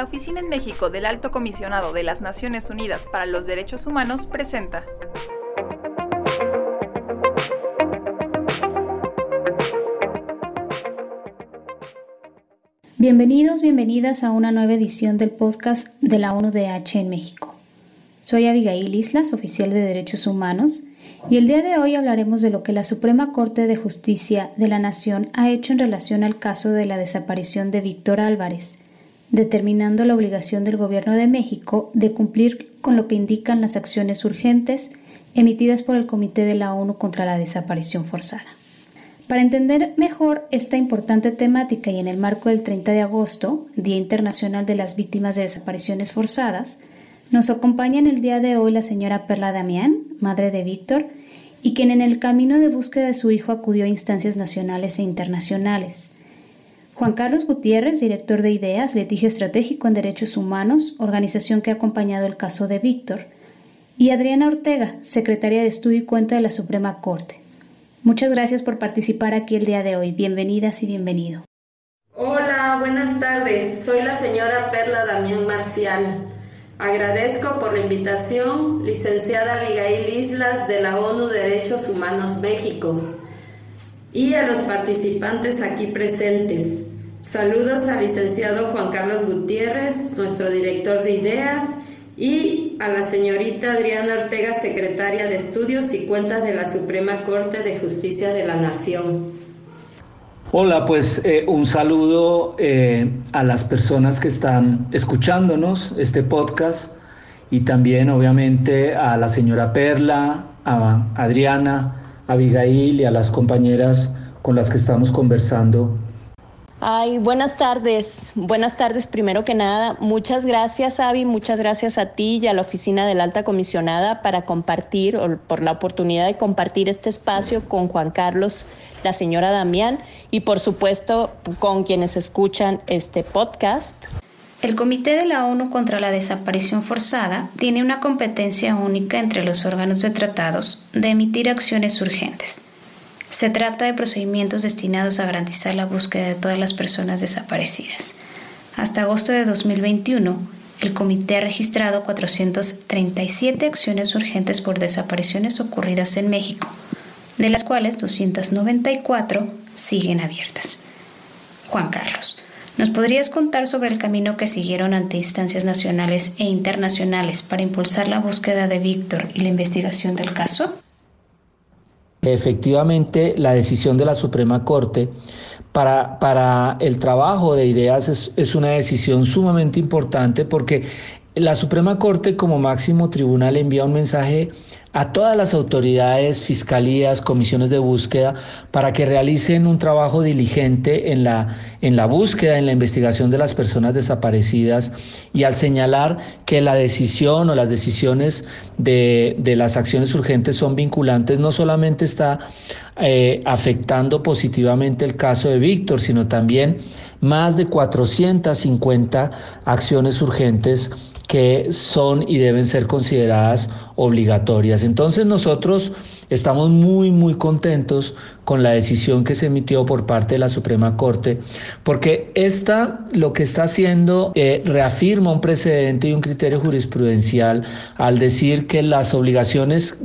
la Oficina en México del Alto Comisionado de las Naciones Unidas para los Derechos Humanos presenta. Bienvenidos, bienvenidas a una nueva edición del podcast de la ONUDH en México. Soy Abigail Islas, oficial de Derechos Humanos, y el día de hoy hablaremos de lo que la Suprema Corte de Justicia de la Nación ha hecho en relación al caso de la desaparición de Víctor Álvarez, determinando la obligación del Gobierno de México de cumplir con lo que indican las acciones urgentes emitidas por el Comité de la ONU contra la Desaparición Forzada. Para entender mejor esta importante temática y en el marco del 30 de agosto, Día Internacional de las Víctimas de Desapariciones Forzadas, nos acompaña en el día de hoy la señora Perla Damián, madre de Víctor, y quien en el camino de búsqueda de su hijo acudió a instancias nacionales e internacionales. Juan Carlos Gutiérrez, director de IDEAS, Litigio Estratégico en Derechos Humanos, organización que ha acompañado el caso de Víctor, y Adriana Ortega, secretaria de Estudio y Cuenta de la Suprema Corte. Muchas gracias por participar aquí el día de hoy. Bienvenidas y bienvenido. Hola, buenas tardes. Soy la señora Perla Damián Marcial. Agradezco por la invitación, licenciada Abigail Islas de la ONU Derechos Humanos México y a los participantes aquí presentes. Saludos al licenciado Juan Carlos Gutiérrez, nuestro director de ideas, y a la señorita Adriana Ortega, secretaria de Estudios y Cuentas de la Suprema Corte de Justicia de la Nación. Hola, pues eh, un saludo eh, a las personas que están escuchándonos este podcast y también obviamente a la señora Perla, a Adriana, a Abigail y a las compañeras con las que estamos conversando Ay, buenas tardes. Buenas tardes, primero que nada. Muchas gracias, Avi. Muchas gracias a ti y a la oficina de la alta comisionada para compartir, o por la oportunidad de compartir este espacio con Juan Carlos, la señora Damián y, por supuesto, con quienes escuchan este podcast. El Comité de la ONU contra la Desaparición Forzada tiene una competencia única entre los órganos de tratados de emitir acciones urgentes se trata de procedimientos destinados a garantizar la búsqueda de todas las personas desaparecidas. Hasta agosto de 2021, el comité ha registrado 437 acciones urgentes por desapariciones ocurridas en México, de las cuales 294 siguen abiertas. Juan Carlos, ¿nos podrías contar sobre el camino que siguieron ante instancias nacionales e internacionales para impulsar la búsqueda de Víctor y la investigación del caso? Efectivamente, la decisión de la Suprema Corte para, para el trabajo de ideas es, es una decisión sumamente importante porque la Suprema Corte como máximo tribunal envía un mensaje a todas las autoridades, fiscalías, comisiones de búsqueda, para que realicen un trabajo diligente en la, en la búsqueda, en la investigación de las personas desaparecidas y al señalar que la decisión o las decisiones de, de las acciones urgentes son vinculantes, no solamente está eh, afectando positivamente el caso de Víctor, sino también más de 450 acciones urgentes que son y deben ser consideradas obligatorias. Entonces nosotros estamos muy, muy contentos con la decisión que se emitió por parte de la Suprema Corte, porque esta lo que está haciendo eh, reafirma un precedente y un criterio jurisprudencial al decir que las obligaciones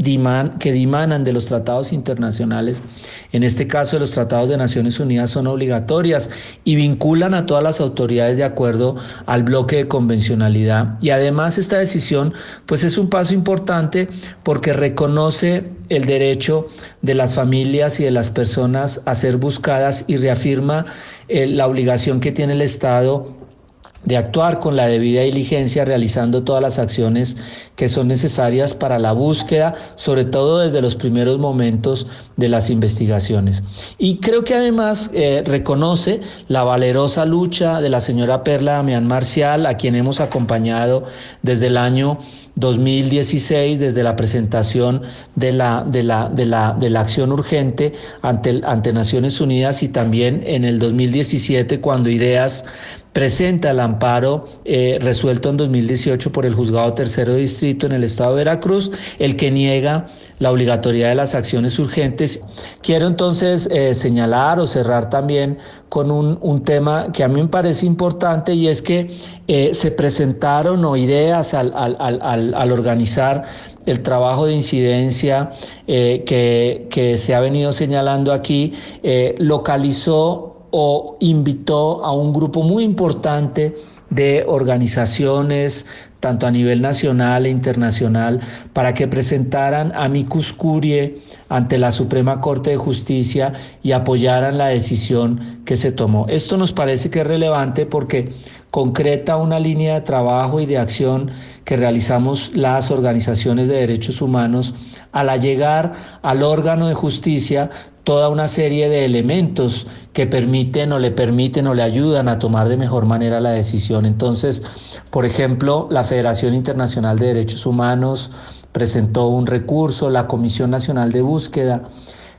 que dimanan de los tratados internacionales, en este caso de los tratados de Naciones Unidas, son obligatorias y vinculan a todas las autoridades de acuerdo al bloque de convencionalidad. Y además esta decisión pues es un paso importante porque reconoce el derecho de las familias y de las personas a ser buscadas y reafirma eh, la obligación que tiene el Estado de actuar con la debida diligencia realizando todas las acciones que son necesarias para la búsqueda, sobre todo desde los primeros momentos de las investigaciones. Y creo que además eh, reconoce la valerosa lucha de la señora Perla Damián Marcial, a quien hemos acompañado desde el año 2016, desde la presentación de la, de la, de la, de la acción urgente ante, ante Naciones Unidas y también en el 2017 cuando Ideas presenta el amparo eh, resuelto en 2018 por el Juzgado Tercero Distrito en el Estado de Veracruz, el que niega la obligatoriedad de las acciones urgentes. Quiero entonces eh, señalar o cerrar también con un, un, tema que a mí me parece importante y es que eh, se presentaron o ideas al, organizar el trabajo de incidencia eh, que, se ha venido señalando aquí, eh, localizó o invitó a un grupo muy importante de organizaciones, tanto a nivel nacional e internacional, para que presentaran amicus curie ante la Suprema Corte de Justicia y apoyaran la decisión que se tomó. Esto nos parece que es relevante porque concreta una línea de trabajo y de acción que realizamos las organizaciones de derechos humanos al llegar al órgano de justicia toda una serie de elementos que permiten o le permiten o le ayudan a tomar de mejor manera la decisión. Entonces, por ejemplo, la Federación Internacional de Derechos Humanos presentó un recurso, la Comisión Nacional de Búsqueda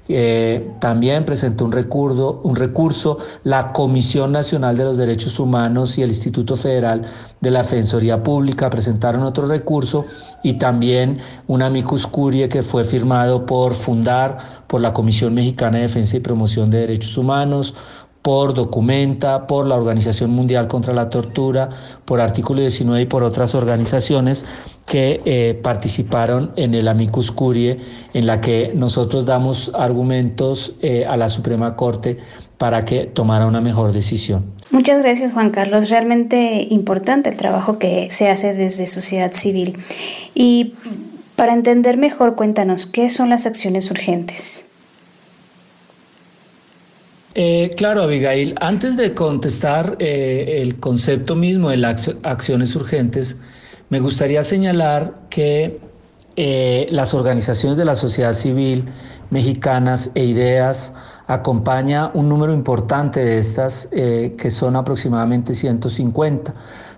eh, también presentó un recurso, un recurso, la Comisión Nacional de los Derechos Humanos y el Instituto Federal de la Defensoría Pública. Presentaron otro recurso y también un amicus curie que fue firmado por Fundar, por la Comisión Mexicana de Defensa y Promoción de Derechos Humanos, por Documenta, por la Organización Mundial contra la Tortura, por Artículo 19 y por otras organizaciones que eh, participaron en el Amicus Curie, en la que nosotros damos argumentos eh, a la Suprema Corte para que tomara una mejor decisión. Muchas gracias Juan Carlos, realmente importante el trabajo que se hace desde sociedad civil. Y para entender mejor, cuéntanos, ¿qué son las acciones urgentes? Eh, claro, Abigail, antes de contestar eh, el concepto mismo de las acciones urgentes, me gustaría señalar que eh, las organizaciones de la sociedad civil mexicanas e ideas acompaña un número importante de estas, que son aproximadamente 150.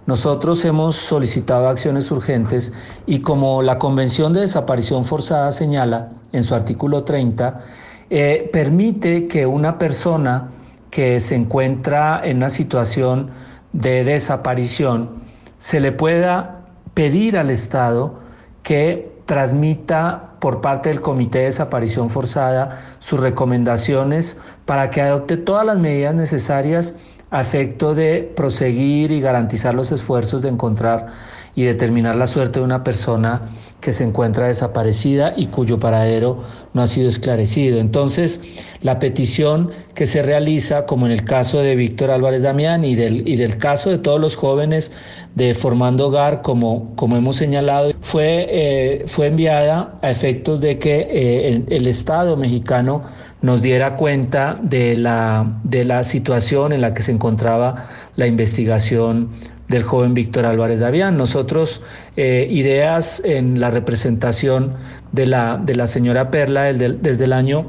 Nosotros hemos solicitado acciones urgentes y como la Convención de Desaparición Forzada señala en su artículo 30, eh, permite que una persona que se encuentra en una situación de desaparición se le pueda pedir al Estado que transmita por parte del Comité de Desaparición Forzada sus recomendaciones para que adopte todas las medidas necesarias a efecto de proseguir y garantizar los esfuerzos de encontrar y determinar la suerte de una persona que se encuentra desaparecida y cuyo paradero no ha sido esclarecido. Entonces, la petición que se realiza, como en el caso de Víctor Álvarez Damián y del, y del caso de todos los jóvenes de Formando Hogar, como, como hemos señalado, fue, eh, fue enviada a efectos de que eh, el, el, Estado mexicano nos diera cuenta de la, de la situación en la que se encontraba la investigación del joven Víctor Álvarez Davián. Nosotros, eh, ideas en la representación de la, de la señora Perla desde el año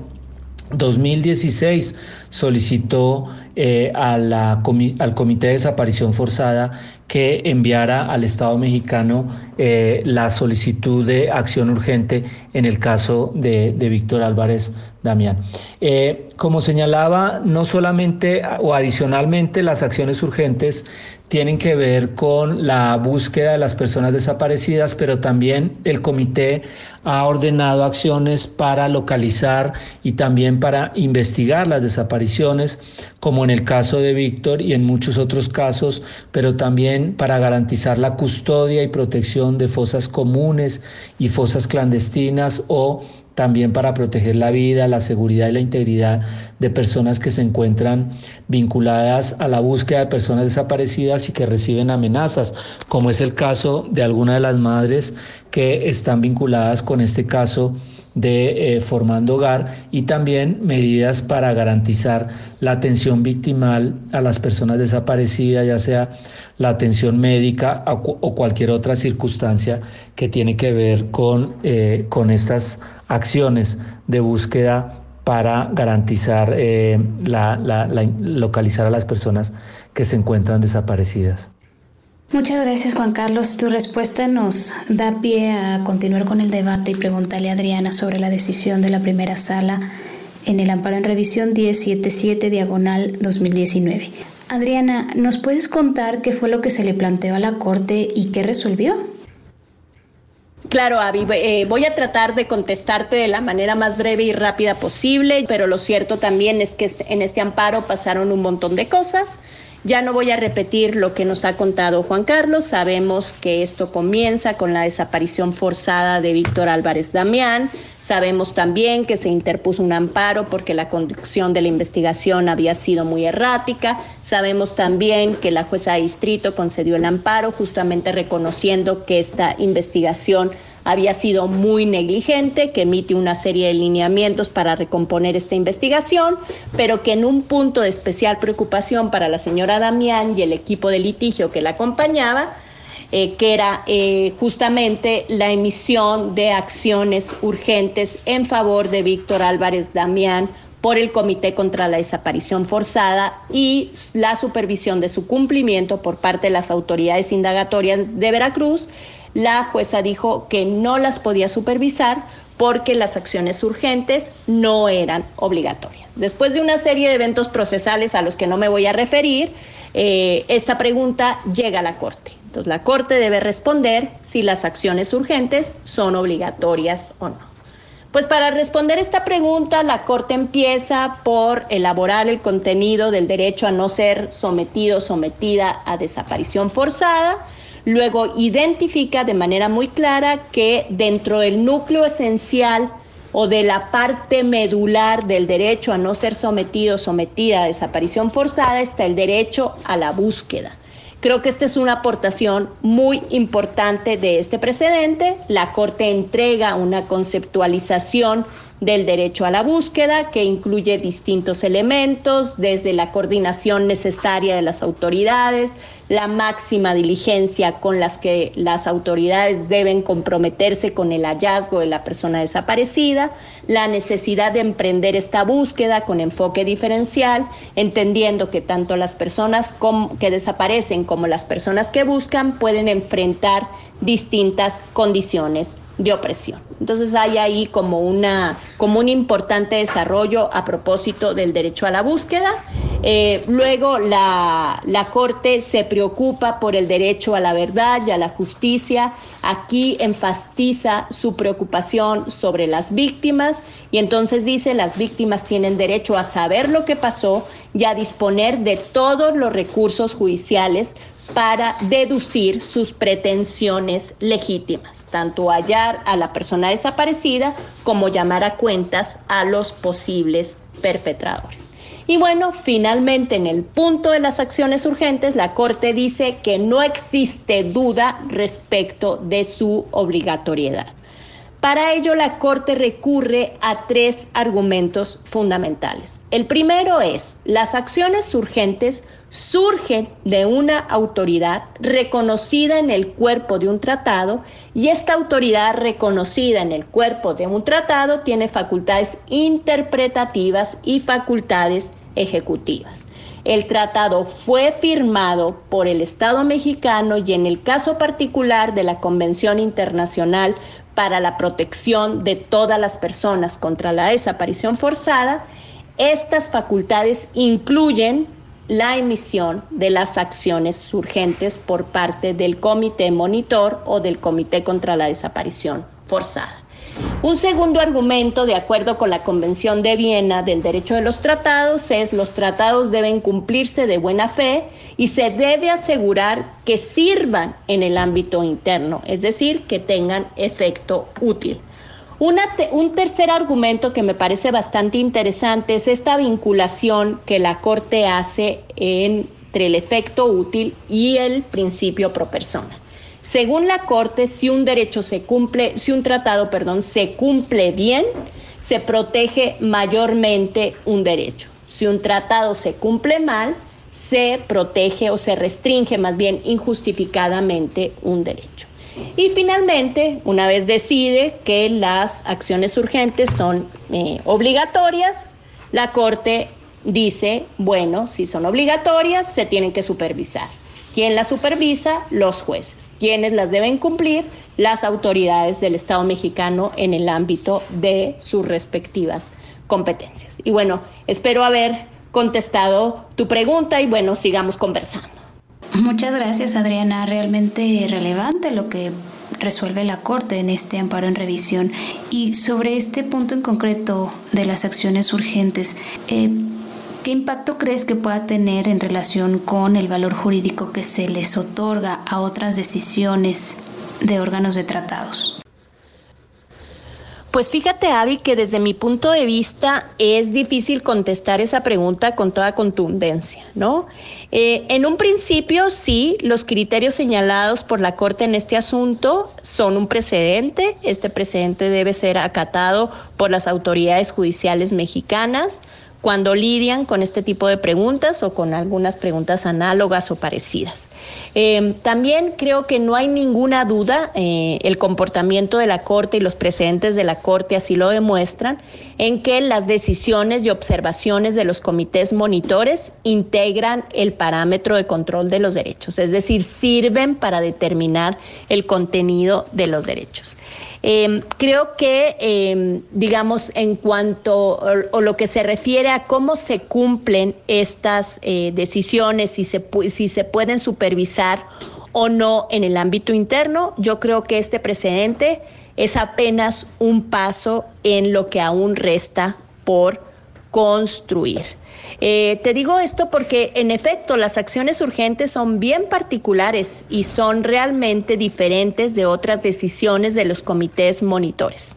2016 solicitó eh, al Comité de Desaparición Forzada que enviara al Estado mexicano eh, la solicitud de acción urgente en el caso de Víctor Álvarez Damián. como señalaba, no solamente o adicionalmente las acciones urgentes tienen que ver con la búsqueda de las personas desaparecidas, pero también el comité ha ordenado acciones para localizar y también para investigar las desapariciones, como en el caso de Víctor y en muchos otros casos, pero también para garantizar la custodia y protección de fosas comunes y fosas clandestinas o también para proteger la vida, la seguridad y la integridad de personas que se encuentran vinculadas a la búsqueda de personas desaparecidas y que reciben amenazas, como es el caso de algunas de las madres que están vinculadas con este caso de eh, Formando Hogar y también medidas para garantizar la atención victimal a las personas desaparecidas, ya sea la atención médica o, cualquier otra circunstancia que tiene que ver con, eh, con estas acciones de búsqueda para garantizar eh, la, localizar a las personas que se encuentran desaparecidas. Muchas gracias Juan Carlos. Tu respuesta nos da pie a continuar con el debate y preguntarle a Adriana sobre la decisión de la primera sala en el amparo en revisión 1077 diagonal 2019. Adriana, ¿nos puedes contar qué fue lo que se le planteó a la Corte y qué resolvió? Claro, Avi, eh, voy a tratar de contestarte de la manera más breve y rápida posible, pero lo cierto también es que este, en este amparo pasaron un montón de cosas Ya no voy a repetir lo que nos ha contado Juan Carlos. Sabemos que esto comienza con la desaparición forzada de Víctor Álvarez Damián. Sabemos también que se interpuso un amparo porque la conducción de la investigación había sido muy errática. Sabemos también que la jueza de distrito concedió el amparo justamente reconociendo que esta investigación había sido muy negligente, que emite una serie de lineamientos para recomponer esta investigación, pero que en un punto de especial preocupación para la señora Damián y el equipo de litigio que la acompañaba, eh, que era eh, justamente la emisión de acciones urgentes en favor de Víctor Álvarez Damián por el Comité contra la Desaparición Forzada y la supervisión de su cumplimiento por parte de las autoridades indagatorias de Veracruz la jueza dijo que no las podía supervisar porque las acciones urgentes no eran obligatorias. Después de una serie de eventos procesales a los que no me voy a referir, eh, esta pregunta llega a la Corte. Entonces la Corte debe responder si las acciones urgentes son obligatorias o no. Pues para responder esta pregunta, la Corte empieza por elaborar el contenido del derecho a no ser sometido sometida a desaparición forzada, Luego identifica de manera muy clara que dentro del núcleo esencial o de la parte medular del derecho a no ser sometido sometida a desaparición forzada está el derecho a la búsqueda. Creo que esta es una aportación muy importante de este precedente. La Corte entrega una conceptualización del derecho a la búsqueda, que incluye distintos elementos, desde la coordinación necesaria de las autoridades, la máxima diligencia con las que las autoridades deben comprometerse con el hallazgo de la persona desaparecida, la necesidad de emprender esta búsqueda con enfoque diferencial, entendiendo que tanto las personas que desaparecen como las personas que buscan pueden enfrentar distintas condiciones de opresión. Entonces hay ahí como, una, como un importante desarrollo a propósito del derecho a la búsqueda. Eh, luego la, la Corte se preocupa por el derecho a la verdad y a la justicia. Aquí enfatiza su preocupación sobre las víctimas y entonces dice las víctimas tienen derecho a saber lo que pasó y a disponer de todos los recursos judiciales para deducir sus pretensiones legítimas, tanto hallar a la persona desaparecida como llamar a cuentas a los posibles perpetradores. Y bueno, finalmente en el punto de las acciones urgentes, la Corte dice que no existe duda respecto de su obligatoriedad. Para ello, la Corte recurre a tres argumentos fundamentales. El primero es, las acciones urgentes surgen de una autoridad reconocida en el cuerpo de un tratado y esta autoridad reconocida en el cuerpo de un tratado tiene facultades interpretativas y facultades ejecutivas. El tratado fue firmado por el Estado mexicano y en el caso particular de la Convención Internacional para la Protección de todas las personas contra la desaparición forzada, estas facultades incluyen la emisión de las acciones urgentes por parte del Comité Monitor o del Comité contra la Desaparición Forzada. Un segundo argumento, de acuerdo con la Convención de Viena del Derecho de los Tratados, es los tratados deben cumplirse de buena fe y se debe asegurar que sirvan en el ámbito interno, es decir, que tengan efecto útil un tercer argumento que me parece bastante interesante es esta vinculación que la Corte hace entre el efecto útil y el principio pro persona. Según la Corte, si un derecho se cumple, si un tratado, perdón, se cumple bien, se protege mayormente un derecho. Si un tratado se cumple mal, se protege o se restringe más bien injustificadamente un derecho. Y finalmente, una vez decide que las acciones urgentes son eh, obligatorias, la Corte dice, bueno, si son obligatorias, se tienen que supervisar. ¿Quién las supervisa? Los jueces. ¿Quiénes las deben cumplir? Las autoridades del Estado mexicano en el ámbito de sus respectivas competencias. Y bueno, espero haber contestado tu pregunta y bueno, sigamos conversando. Muchas gracias Adriana, realmente relevante lo que resuelve la Corte en este amparo en revisión. Y sobre este punto en concreto de las acciones urgentes, eh, ¿Qué impacto crees que pueda tener en relación con el valor jurídico que se les otorga a otras decisiones de órganos de tratados? Pues fíjate, Avi, que desde mi punto de vista es difícil contestar esa pregunta con toda contundencia, ¿no? Eh, en un principio, sí, los criterios señalados por la Corte en este asunto son un precedente. Este precedente debe ser acatado por las autoridades judiciales mexicanas cuando lidian con este tipo de preguntas o con algunas preguntas análogas o parecidas. Eh, también creo que no hay ninguna duda, eh, el comportamiento de la Corte y los precedentes de la Corte así lo demuestran, en que las decisiones y observaciones de los comités monitores integran el parámetro de control de los derechos, es decir, sirven para determinar el contenido de los derechos. Em, creo que, em, digamos, en cuanto o, lo que se refiere a cómo se cumplen estas eh, decisiones, si se, si se pueden supervisar o no en el ámbito interno, yo creo que este precedente es apenas un paso en lo que aún resta por construir. Eh, te digo esto porque en efecto las acciones urgentes son bien particulares y son realmente diferentes de otras decisiones de los comités monitores.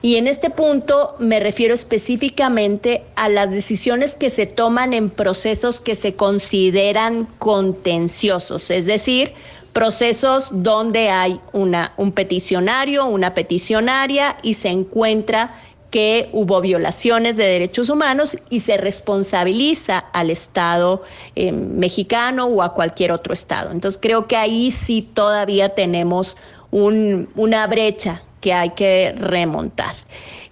Y en este punto me refiero específicamente a las decisiones que se toman en procesos que se consideran contenciosos, es decir, procesos donde hay una, un peticionario, una peticionaria y se encuentra que hubo violaciones de derechos humanos y se responsabiliza al Estado eh, mexicano o a cualquier otro Estado. Entonces creo que ahí sí todavía tenemos una brecha que hay que remontar.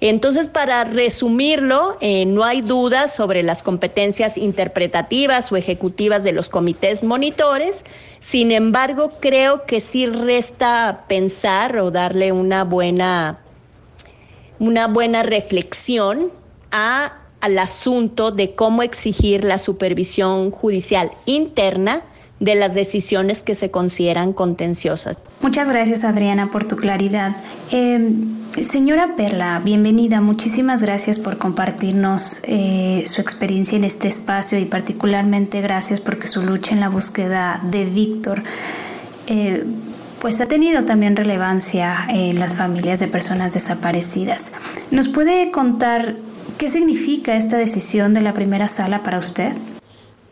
Entonces, para resumirlo, eh, no hay duda sobre las competencias interpretativas o ejecutivas de los comités monitores. Sin embargo, creo que sí resta pensar o darle una buena una buena reflexión a, al asunto de cómo exigir la supervisión judicial interna de las decisiones que se consideran contenciosas. Muchas gracias Adriana por tu claridad. Em, señora Perla, bienvenida. Muchísimas gracias por compartirnos eh, su experiencia en este espacio y particularmente gracias porque su lucha en la búsqueda de Víctor eh, pues ha tenido también relevancia en las familias de personas desaparecidas. ¿Nos puede contar qué significa esta decisión de la primera sala para usted?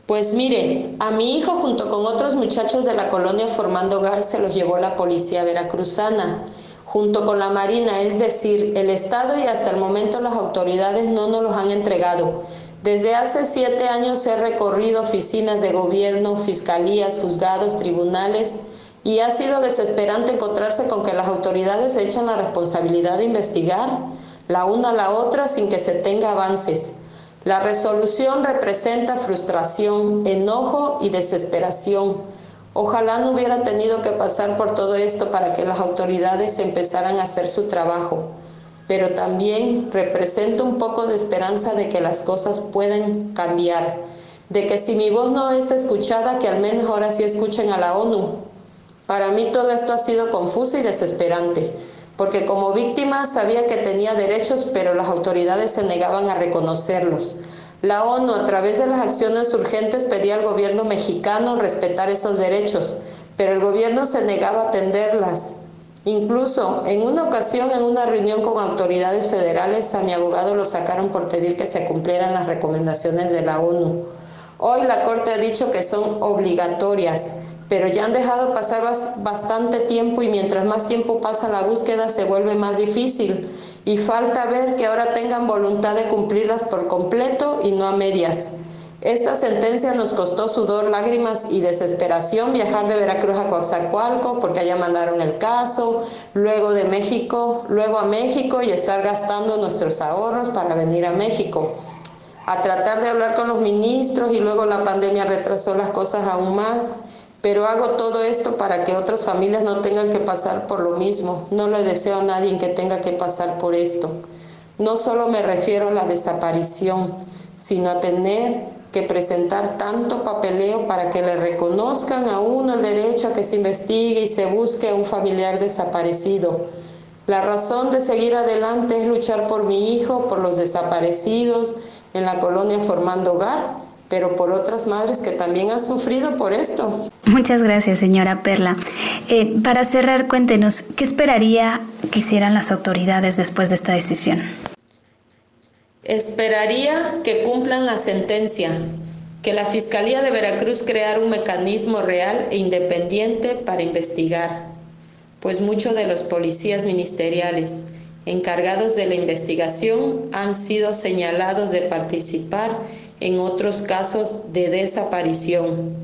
Pues mire, a mi hijo junto con otros muchachos de la colonia Formando Hogar se los llevó la policía veracruzana, junto con la Marina, es decir, el Estado y hasta el momento las autoridades no nos los han entregado. Desde hace siete años he recorrido oficinas de gobierno, fiscalías, juzgados, tribunales, y ha sido desesperante encontrarse con que las autoridades echan la responsabilidad de investigar la una a la otra sin que se tenga avances. La resolución representa frustración, enojo y desesperación. Ojalá no hubiera tenido que pasar por todo esto para que las autoridades empezaran a hacer su trabajo, pero también representa un poco de esperanza de que las cosas pueden cambiar, de que si mi voz no es escuchada, que al menos ahora sí escuchen a la ONU, para mí todo esto ha sido confuso y desesperante, porque como víctima sabía que tenía derechos, pero las autoridades se negaban a reconocerlos. La ONU, a través de las acciones urgentes, pedía al gobierno mexicano respetar esos derechos, pero el gobierno se negaba a atenderlas. Incluso en una ocasión, en una reunión con autoridades federales, a mi abogado lo sacaron por pedir que se cumplieran las recomendaciones de la ONU. Hoy la Corte ha dicho que son obligatorias pero ya han dejado pasar bastante tiempo y mientras más tiempo pasa la búsqueda se vuelve más difícil y falta ver que ahora tengan voluntad de cumplirlas por completo y no a medias. Esta sentencia nos costó sudor, lágrimas y desesperación viajar de Veracruz a Coaxacualco porque allá mandaron el caso, luego de México, luego a México y estar gastando nuestros ahorros para venir a México. A tratar de hablar con los ministros y luego la pandemia retrasó las cosas aún más pero hago todo esto para que otras familias no tengan que pasar por lo mismo. No le deseo a nadie que tenga que pasar por esto. No solo me refiero a la desaparición, sino a tener que presentar tanto papeleo para que le reconozcan a uno el derecho a que se investigue y se busque a un familiar desaparecido. La razón de seguir adelante es luchar por mi hijo, por los desaparecidos en la colonia Formando Hogar, pero por otras madres que también han sufrido por esto. Muchas gracias, señora Perla. Eh, para cerrar, cuéntenos, ¿qué esperaría que hicieran las autoridades después de esta decisión? Esperaría que cumplan la sentencia, que la Fiscalía de Veracruz creara un mecanismo real e independiente para investigar, pues muchos de los policías ministeriales encargados de la investigación han sido señalados de participar en otros casos de desaparición,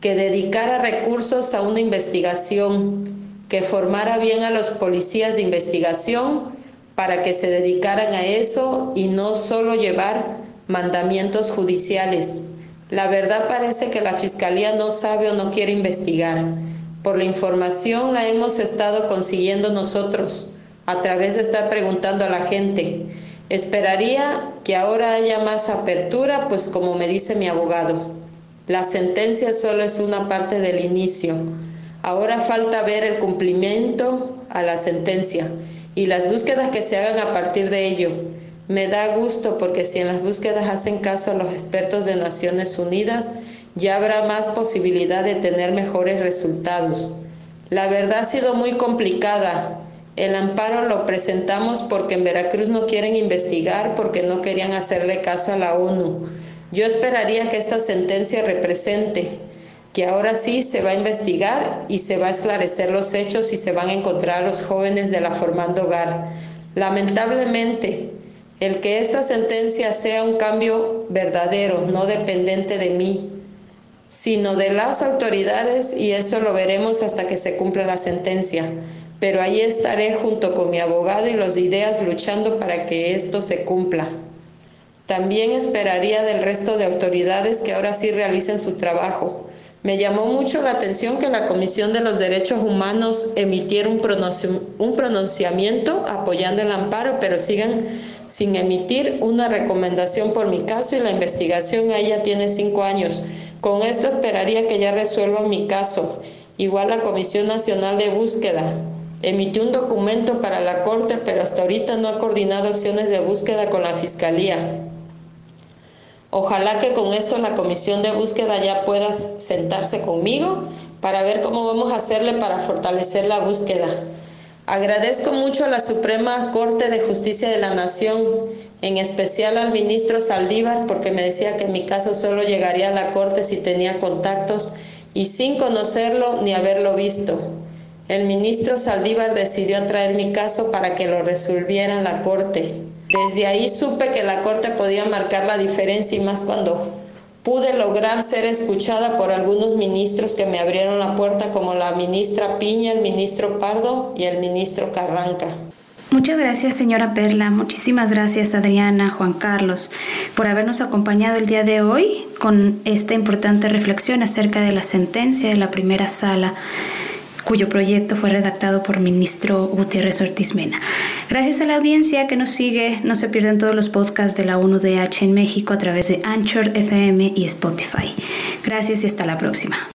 que dedicara recursos a una investigación, que formara bien a los policías de investigación para que se dedicaran a eso y no solo llevar mandamientos judiciales la verdad parece que la Fiscalía no sabe o no quiere investigar. Por la información la hemos estado consiguiendo nosotros a través de estar preguntando a la gente. Esperaría que ahora haya más apertura, pues como me dice mi abogado, la sentencia solo es una parte del inicio. Ahora falta ver el cumplimiento a la sentencia y las búsquedas que se hagan a partir de ello. Me da gusto porque si en las búsquedas hacen caso a los expertos de Naciones Unidas, ya habrá más posibilidad de tener mejores resultados. La verdad ha sido muy complicada. El amparo lo presentamos porque en Veracruz no quieren investigar porque no querían hacerle caso a la ONU. Yo esperaría que esta sentencia represente que ahora sí se va a investigar y se va a esclarecer los hechos y se van a encontrar a los jóvenes de la Formando Hogar. Lamentablemente, el que esta sentencia sea un cambio verdadero, no dependiente de mí, sino de las autoridades y eso lo veremos hasta que se cumpla la sentencia. Pero ahí estaré junto con mi abogado y los ideas luchando para que esto se cumpla. También esperaría del resto de autoridades que ahora sí realicen su trabajo. Me llamó mucho la atención que la Comisión de los Derechos Humanos emitiera un, pronunciamiento apoyando el amparo, pero sigan sin emitir una recomendación por mi caso y la investigación a ella tiene cinco años. Con esto esperaría que ya resuelva mi caso. Igual la Comisión Nacional de Búsqueda emitió un documento para la Corte, pero hasta ahorita no ha coordinado acciones de búsqueda con la Fiscalía. Ojalá que con esto la Comisión de Búsqueda ya pueda sentarse conmigo para ver cómo vamos a hacerle para fortalecer la búsqueda. Agradezco mucho a la Suprema Corte de Justicia de la Nación, en especial al ministro Saldívar, porque me decía que mi caso solo llegaría a la Corte si tenía contactos y sin conocerlo ni haberlo visto. El ministro Saldívar decidió traer mi caso para que lo resolviera la Corte. Desde ahí supe que la Corte podía marcar la diferencia y más cuando pude lograr ser escuchada por algunos ministros que me abrieron la puerta, como la ministra Piña, el ministro Pardo y el ministro Carranca. Muchas gracias, señora Perla. Muchísimas gracias, Adriana, Juan Carlos, por habernos acompañado el día de hoy con esta importante reflexión acerca de la sentencia de la primera sala cuyo proyecto fue redactado por ministro Gutiérrez Ortiz Mena. Gracias a la audiencia que nos sigue, no se pierdan todos los podcasts de la ONUDH en México a través de Anchor FM y Spotify. Gracias y hasta la próxima.